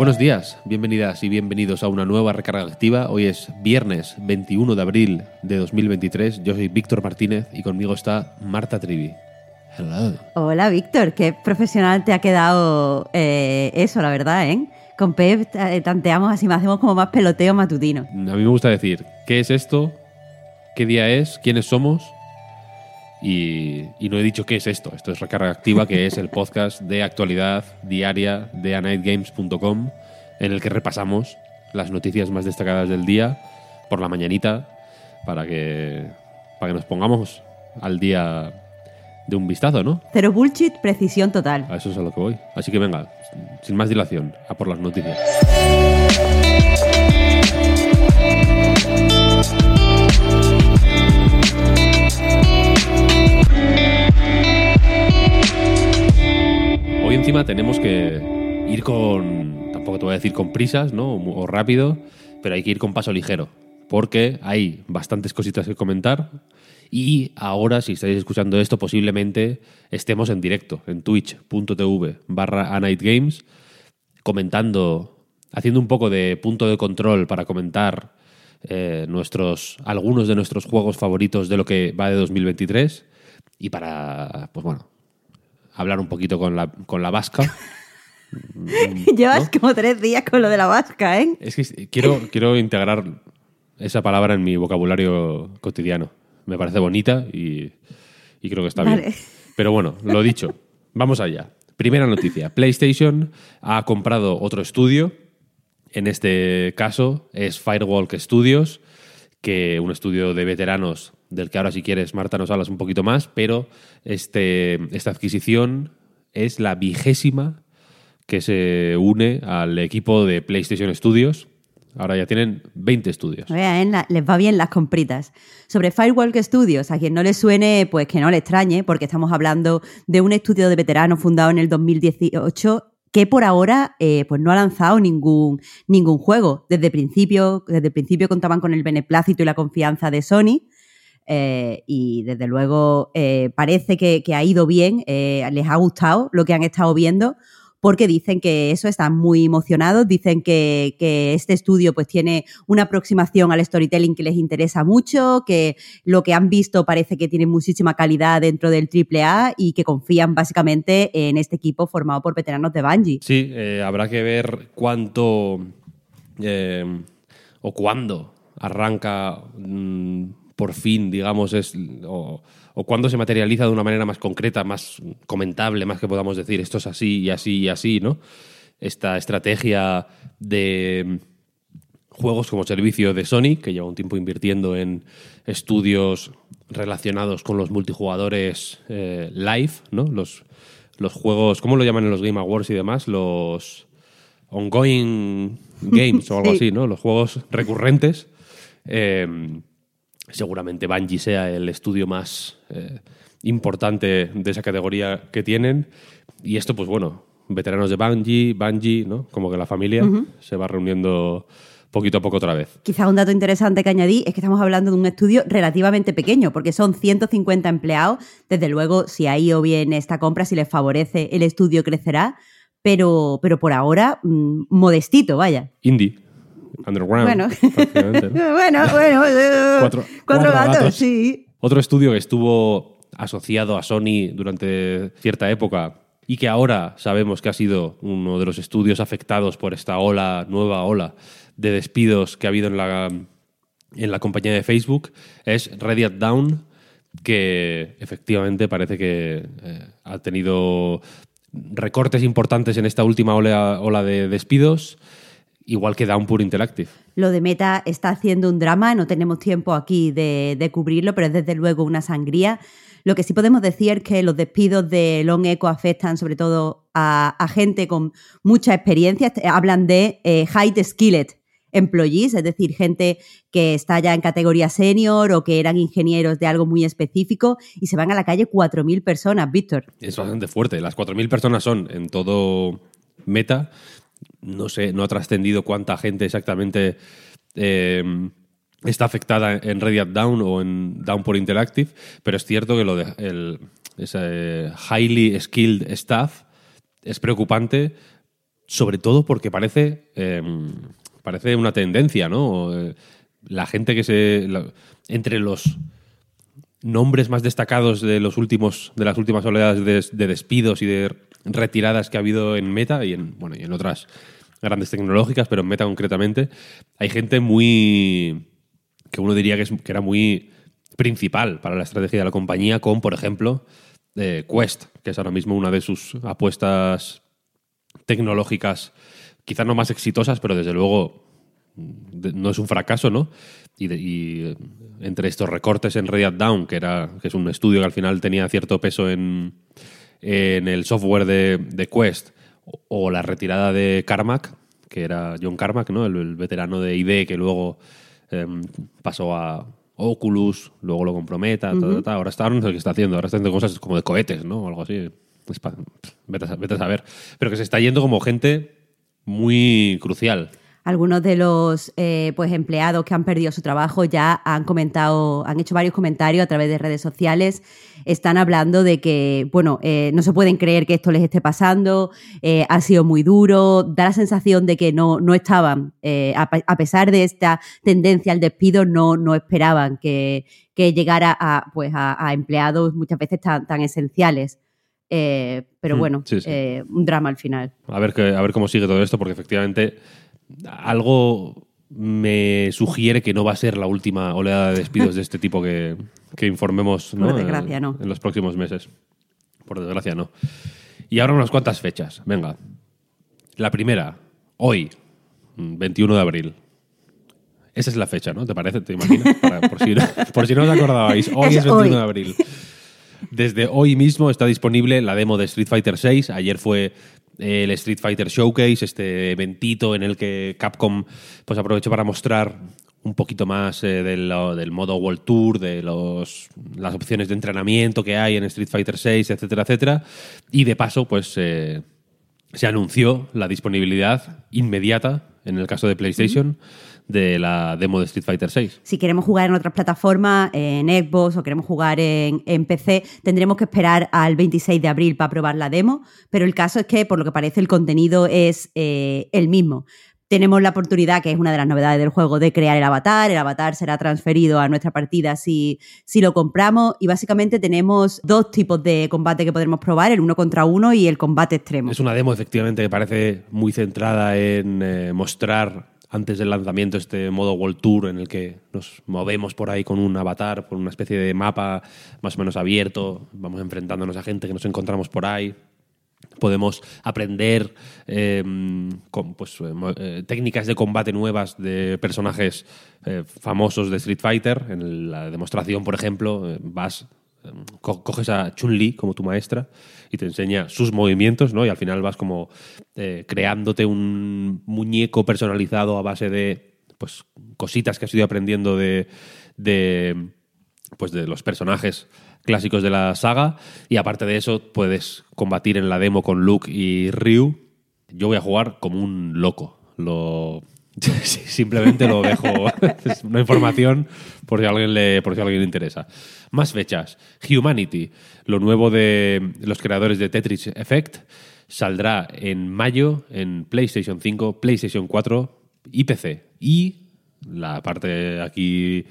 Buenos días, bienvenidas y bienvenidos a una nueva recarga activa. Hoy es viernes 21 de abril de 2023. Yo soy Víctor Martínez y conmigo está Marta Trivi. Hello. Hola, Víctor. Qué profesional te ha quedado eh, eso, la verdad, ¿eh? Con Pep eh, tanteamos así, hacemos como más peloteo matutino. A mí me gusta decir, ¿qué es esto? ¿Qué día es? ¿Quiénes somos? Y, y no he dicho qué es esto. Esto es Recarga Activa, que es el podcast de actualidad diaria de anightgames.com, en el que repasamos las noticias más destacadas del día por la mañanita para que, para que nos pongamos al día de un vistazo, ¿no? Cero bullshit, precisión total. A eso es a lo que voy. Así que venga, sin más dilación, a por las noticias. Hoy encima tenemos que ir con, tampoco te voy a decir con prisas, ¿no? O rápido, pero hay que ir con paso ligero, porque hay bastantes cositas que comentar y ahora, si estáis escuchando esto, posiblemente estemos en directo en twitch.tv barra anightgames comentando, haciendo un poco de punto de control para comentar eh, nuestros, algunos de nuestros juegos favoritos de lo que va de 2023 y para, pues bueno, hablar un poquito con la, con la vasca. Llevas como tres días con lo de la vasca, ¿eh? Es que quiero, quiero integrar esa palabra en mi vocabulario cotidiano. Me parece bonita y, y creo que está Vale. bien. Pero bueno, lo dicho, vamos allá. Primera noticia. PlayStation ha comprado otro estudio. En este caso es Firewalk Studios, que un estudio de veteranos del que ahora si quieres, Marta, nos hablas un poquito más, pero este, esta adquisición es la vigésima que se une al equipo de PlayStation Studios. Ahora ya tienen 20 estudios. La- les va bien las compritas. Sobre Firewalk Studios, a quien no le suene, pues que no le extrañe, porque estamos hablando de un estudio de veteranos fundado en el 2018 que por ahora eh, pues no ha lanzado ningún, ningún juego. Desde el, principio, desde el principio contaban con el beneplácito y la confianza de Sony. Eh, y desde luego eh, parece que, ha ido bien, eh, les ha gustado lo que han estado viendo, porque dicen que eso están muy emocionados, dicen que, este estudio pues tiene una aproximación al storytelling que les interesa mucho, que lo que han visto parece que tiene muchísima calidad dentro del AAA y que confían básicamente en este equipo formado por veteranos de Bungie. Sí, habrá que ver cuánto o cuándo arranca mm, por fin, digamos, es, o, o cuándo se materializa de una manera más concreta, más comentable, más que podamos decir esto es así y así y así, ¿no? Esta estrategia de juegos como servicio de Sony, que lleva un tiempo invirtiendo en estudios relacionados con los multijugadores eh, live, ¿no? Los, los juegos, ¿cómo lo llaman en los Game Awards y demás? Los ongoing games o algo Sí. así, ¿no? Los juegos recurrentes. Eh, seguramente Bungie sea el estudio más eh, importante de esa categoría que tienen. Y esto, pues bueno, veteranos de Bungie, Bungie, ¿no? Como que la familia se va reuniendo poquito a poco otra vez. Quizás un dato interesante que añadí es que estamos hablando de un estudio relativamente pequeño, porque son 150 empleados. Desde luego, si ha ido bien esta compra, si les favorece, el estudio crecerá. Pero, pero por ahora, mm, modestito, vaya. Indie, underground, Bueno. bueno, bueno. eh, Cuatro- cuatro cuatro gatos, gatos. sí. Otro estudio que estuvo asociado a Sony durante cierta época y que ahora sabemos que ha sido uno de los estudios afectados por esta ola, nueva ola de despidos que ha habido en la, en la compañía de Facebook, es Reddit Down, que efectivamente parece que eh, ha tenido recortes importantes en esta última ola, ola de despidos, igual que Downpour Interactive. Lo de Meta está haciendo un drama, no tenemos tiempo aquí de, de cubrirlo, pero es desde luego una sangría. Lo que sí podemos decir es que los despidos de Long Echo afectan sobre todo a, a gente con mucha experiencia. Hablan de eh, high skillet employees, es decir, gente que está ya en categoría senior o que eran ingenieros de algo muy específico y se van a la calle 4.000 personas, Víctor. Es bastante fuerte. Las 4.000 personas son en todo Meta. No sé, no ha trascendido cuánta gente exactamente eh, está afectada en Red Hat Down o en Down por Interactive, pero es cierto que lo de el, ese highly skilled staff es preocupante, sobre todo porque parece, eh, parece una tendencia, ¿no? Eh, la gente que se. entre los nombres más destacados de los últimos de las últimas oleadas de despidos y de retiradas que ha habido en Meta y en bueno y en otras grandes tecnológicas, pero en Meta concretamente hay gente muy que uno diría que, es- que era muy principal para la estrategia de la compañía, con por ejemplo eh, Quest, que es ahora mismo una de sus apuestas tecnológicas, quizás no más exitosas, pero desde luego no es un fracaso, ¿no? Y, de- y, eh, entre estos recortes en Red Down, que, era, que es un estudio que al final tenía cierto peso en, en el software de, de Quest, o, o la retirada de Carmack, que era John Carmack, ¿no? El, el veterano de ID que luego em, pasó a Oculus, luego lo compró Meta, ta, ta, ta. ahora está, no sé qué está haciendo, ahora está haciendo cosas como de cohetes, ¿no? O algo así. A, vete a saber. Pero que se está yendo como gente muy crucial. Algunos de los eh, pues empleados que han perdido su trabajo ya han comentado, han hecho varios comentarios a través de redes sociales. Están hablando de que, bueno, eh, no se pueden creer que esto les esté pasando, eh, ha sido muy duro, da la sensación de que no, no estaban, a, pe- a pesar de esta tendencia al despido, no, no esperaban que, que llegara a, pues a, a empleados muchas veces tan, tan esenciales. Eh, pero Mm, bueno, sí, sí. eh, un drama al final. A ver, que, a ver cómo sigue todo esto, porque efectivamente algo me sugiere que no va a ser la última oleada de despidos de este tipo que, que informemos desgracia, no. en los próximos meses. Por desgracia, no. Y ahora unas cuantas fechas. Venga. La primera, hoy, mm, 21 de abril. Esa es la fecha, ¿no? ¿Te parece? ¿Te imaginas? Para- por, si no, por si no os acordabais. Hoy Es es 21 hoy. de abril. Desde hoy mismo está disponible la demo de Street Fighter VI. Ayer fue el Street Fighter Showcase, este eventito en el que Capcom pues, aprovechó para mostrar un poquito más eh, del modo World Tour, de los, las opciones de entrenamiento que hay en Street Fighter VI, etcétera, etcétera. Y de paso, pues eh, se anunció la disponibilidad inmediata, en el caso de PlayStation, de la demo de Street Fighter VI. si queremos jugar en otras plataformas, en Xbox o queremos jugar en, en PC, tendremos que esperar al 26 de abril para probar la demo, pero el caso es que, por lo que parece, el contenido es eh, el mismo. Tenemos la oportunidad, que es una de las novedades del juego, de crear el avatar. El avatar será transferido a nuestra partida si, si lo compramos. Y básicamente tenemos dos tipos de combate que podremos probar, el uno contra uno y el combate extremo. Es una demo, efectivamente, que parece muy centrada en eh, mostrar antes del lanzamiento este modo World Tour en el que nos movemos por ahí con un avatar, por una especie de mapa más o menos abierto, vamos enfrentándonos a gente que nos encontramos por ahí. Podemos aprender eh, con, pues, eh, eh, técnicas de combate nuevas de personajes famosos de Street Fighter. En la demostración, por ejemplo, vas co- coges a Chun-Li como tu maestra y te enseña sus movimientos, ¿no? Y al final vas como eh, creándote un muñeco personalizado a base de pues cositas que has ido aprendiendo de, de pues de los personajes clásicos de la saga y aparte de eso puedes combatir en la demo con Luke y Ryu. Yo voy a jugar como un loco. Lo simplemente lo dejo es una información por si a alguien le por si a alguien le interesa. Más fechas. Humanity, lo nuevo de los creadores de Tetris Effect, saldrá en mayo en PlayStation 5, PlayStation 4 y PC. Y la parte aquí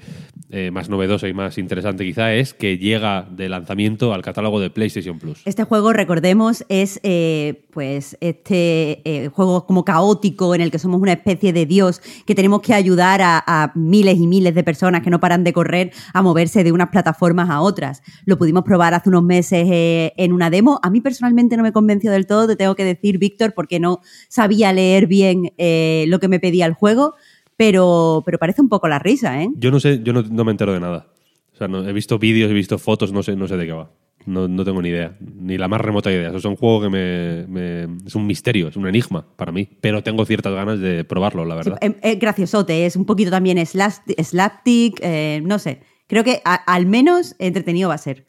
eh, más novedosa y más interesante quizá es que llega de lanzamiento al catálogo de PlayStation Plus. Este juego, recordemos, es eh, pues este eh, juego como caótico en el que somos una especie de dios que tenemos que ayudar a, miles y miles de personas que no paran de correr a moverse de unas plataformas a otras. Lo pudimos probar hace unos meses en una demo. A mí personalmente no me convenció del todo, te tengo que decir, Víctor, porque no sabía leer bien lo que me pedía el juego. Pero, pero parece un poco la risa, ¿eh? Yo no sé, yo no, no me entero de nada. O sea, no- he visto vídeos, he visto fotos, no sé, no sé de qué va. No, no tengo ni idea, ni la más remota idea. Eso es un juego que me, me- es un misterio, es un enigma para mí. Pero tengo ciertas ganas de probarlo, la verdad. Eh, eh, graciosote, es un poquito también slap- slapstick, eh, no sé. Creo que a- al menos entretenido va a ser.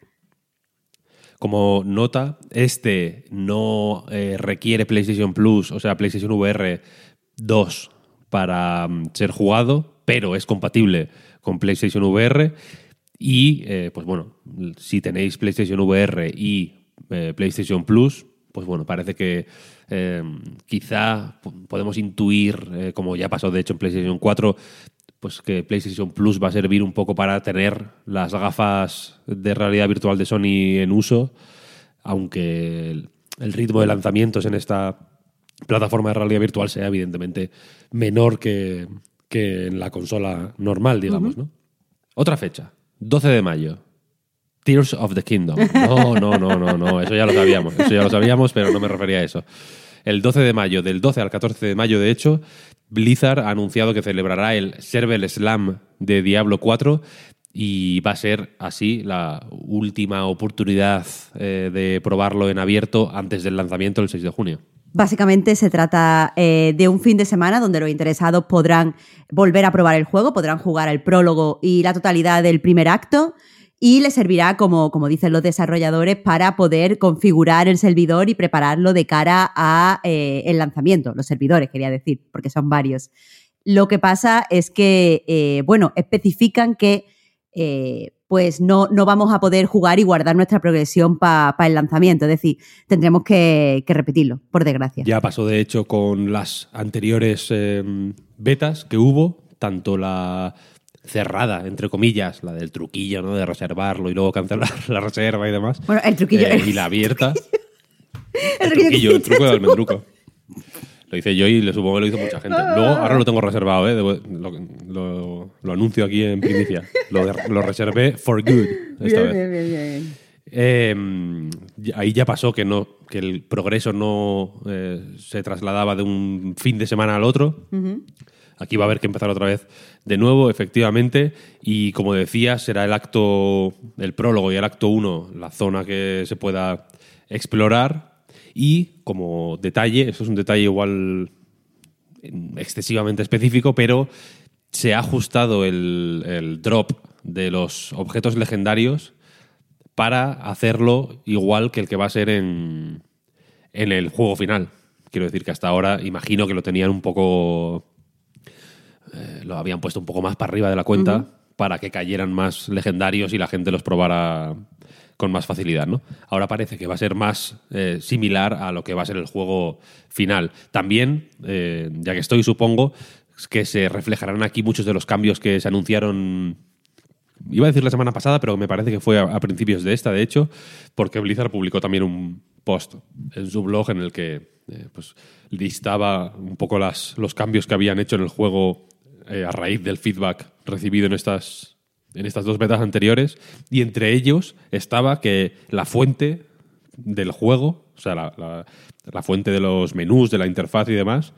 Como nota, este no eh, requiere PlayStation Plus, o sea, PlayStation VR 2 para mm, ser jugado, pero es compatible con PlayStation VR. Y, eh, pues bueno, si tenéis PlayStation VR y eh, PlayStation Plus, pues bueno, parece que eh, quizá po- podemos intuir, eh, como ya pasó de hecho en PlayStation 4, pues que PlayStation Plus va a servir un poco para tener las gafas de realidad virtual de Sony en uso, aunque el ritmo de lanzamientos en esta plataforma de realidad virtual sea evidentemente menor que, que en la consola normal, digamos, ¿no? Otra fecha, 12 de mayo. Tears of the Kingdom. No, no, no, no, no, eso ya lo sabíamos, eso ya lo sabíamos, pero no me refería a eso. El 12 de mayo, del 12 al 14 de mayo, de hecho, Blizzard ha anunciado que celebrará el Server Slam de Diablo 4 y va a ser así la última oportunidad eh, de probarlo en abierto antes del lanzamiento el 6 de junio. Básicamente se trata eh, de un fin de semana donde los interesados podrán volver a probar el juego, podrán jugar el prólogo y la totalidad del primer acto y les servirá, como, como dicen los desarrolladores, para poder configurar el servidor y prepararlo de cara a eh, el lanzamiento. Los servidores, quería decir, porque son varios. Lo que pasa es que, eh, bueno, especifican que pues no, no vamos a poder jugar y guardar nuestra progresión para el lanzamiento. Es decir, tendremos que, que repetirlo, por desgracia. Ya pasó, de hecho, con las anteriores eh, betas que hubo, tanto la cerrada, entre comillas, la del truquillo, ¿no? De reservarlo y luego cancelar la reserva y demás. Bueno, el truquillo. Eh, y la abierta. El el truquillo el truco del almendruco. Lo hice yo y le supongo que lo hizo mucha gente. Luego, ahora lo tengo reservado, ¿eh? Debo- lo, lo- lo anuncio aquí en primicia. Lo, de- lo reservé for good esta vez. Eh, ya- ahí ya pasó que no que el progreso no eh, se trasladaba de un fin de semana al otro. Aquí va a haber que empezar otra vez de nuevo, efectivamente. Y como decía, será el acto, el prólogo y el acto 1, la zona que se pueda explorar. Y como detalle, eso es un detalle igual excesivamente específico, pero se ha ajustado el, el drop de los objetos legendarios para hacerlo igual que el que va a ser en, en el juego final. Quiero decir que hasta ahora imagino que lo tenían un poco... eh, lo habían puesto un poco más para arriba de la cuenta para que cayeran más legendarios y la gente los probara con más facilidad, ¿no? Ahora parece que va a ser más eh, similar a lo que va a ser el juego final. También, eh, ya que estoy, supongo que se reflejarán aquí muchos de los cambios que se anunciaron Iba a decir la semana pasada, pero me parece que fue a, principios de esta, de hecho, porque Blizzard publicó también un post en su blog en el que eh, pues, listaba un poco las, los cambios que habían hecho en el juego a raíz del feedback recibido en estas, en estas dos betas anteriores. Y entre ellos estaba que la fuente del juego, o sea, la, la- la fuente de los menús, de la interfaz y demás,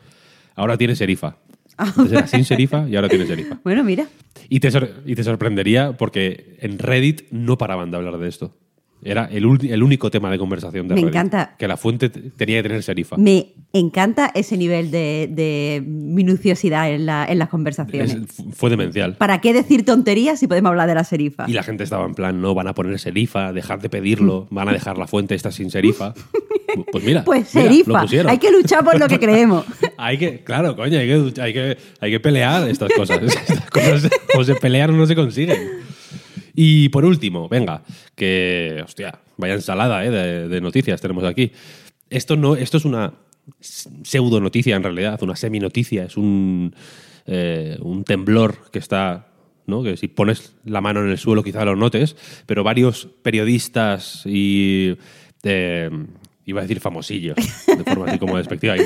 ahora tiene serifa. Antes era sin serifa y ahora tiene serifa. Bueno, mira. Y te, y te sorprendería porque en Reddit no paraban de hablar de esto. Era el, el único tema de conversación de Me Reddit. encanta. Que la fuente tenía que tener serifa. Me encanta ese nivel de, de minuciosidad en, la- en las conversaciones. Es- fu- fue demencial. ¿Para qué decir tonterías si podemos hablar de la serifa? Y la gente estaba en plan, no, van a poner serifa, dejad de pedirlo, van a dejar la fuente esta sin serifa. Pues mira, Pues mira, lo serifa. pusieron. Hay que luchar por lo que creemos. Hay que, claro, coño, hay que, hay que, hay que pelear estas cosas. Estas cosas o se pelean o no se consiguen. Y por último, venga, que, hostia, vaya ensalada eh, de, noticias tenemos aquí. Esto, no, esto es una pseudo noticia en realidad, una semi noticia, es un, eh, un temblor que está, ¿no? que si pones la mano en el suelo quizá lo notes, pero varios periodistas y, eh, iba a decir famosillos, de forma así como despectiva,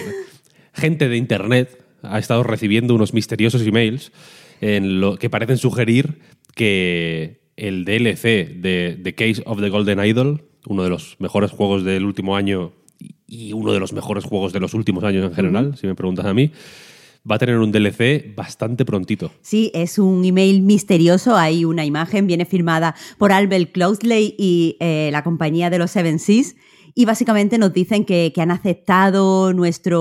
gente de Internet ha estado recibiendo unos misteriosos emails en lo que parecen sugerir que el DLC de The Case of the Golden Idol, uno de los mejores juegos del último año y uno de los mejores juegos de los últimos años en general, si me preguntas a mí, va a tener un DLC bastante prontito. Sí, es un email misterioso. Hay una imagen, viene firmada por Albert Cloudsley y eh, la compañía de los Seven Seas. Y básicamente nos dicen que, que han aceptado nuestra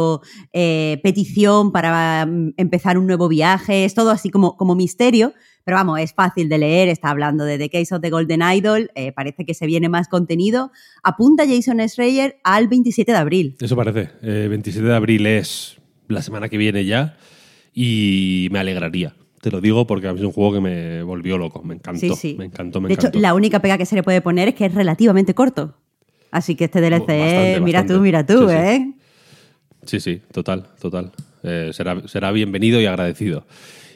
eh, petición para mm, empezar un nuevo viaje. Es todo así como, como misterio. Pero vamos, es fácil de leer. Está hablando de The Case of the Golden Idol. eh, parece que se viene más contenido. Apunta Jason Schreier al 27 de abril. Eso parece. Eh, 27 de abril es la semana que viene ya y me alegraría. Te lo digo porque a mí es un juego que me volvió loco. Me encantó. Sí, sí. Me encantó, me de encantó. hecho, la única pega que se le puede poner es que es relativamente corto. Así que este DLC, Bastante, mira bastante. tú, mira tú, Sí, sí. ¿eh? Sí, sí, total, total. Eh, será, será bienvenido y agradecido.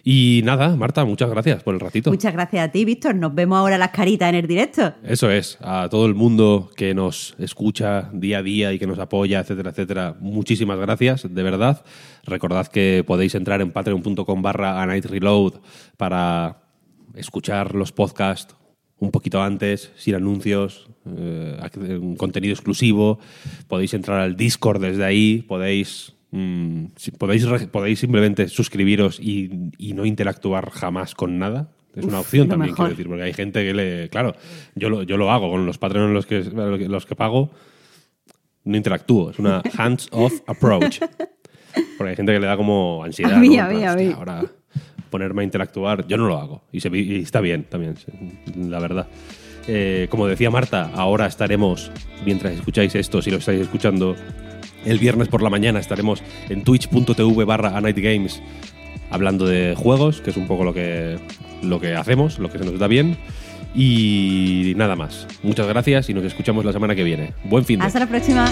Y nada, Marta, muchas gracias por el ratito. Muchas gracias a ti, Víctor. Nos vemos ahora las caritas en el directo. Eso es, a todo el mundo que nos escucha día a día y que nos apoya, etcétera, etcétera, muchísimas gracias, de verdad. Recordad que podéis entrar en patreon.com barra a night reload para escuchar los podcasts un poquito antes, sin anuncios, eh, ac- un contenido exclusivo. Podéis entrar al Discord desde ahí, podéis, mm, si- podéis, podéis simplemente suscribiros y, y no interactuar jamás con nada. Es una opción también, mejor. quiero decir, porque hay gente que le. Claro, yo lo, yo lo hago con los patrones los que, los que pago, no interactúo, es una hands-off approach. Porque hay gente que le da como ansiedad. A mí, ¿no? a En mí, plan, a mí. "Hostia, Ahora ponerme a interactuar, yo no lo hago. Y, se y está bien también, la verdad. Eh, como decía Marta, ahora estaremos, mientras escucháis esto, si lo estáis escuchando, el viernes por la mañana estaremos en twitch.tv barra a hablando de juegos, que es un poco lo que, lo que hacemos, lo que se nos da bien. Y nada más. Muchas gracias y nos escuchamos la semana que viene. Buen fin de Hasta la próxima.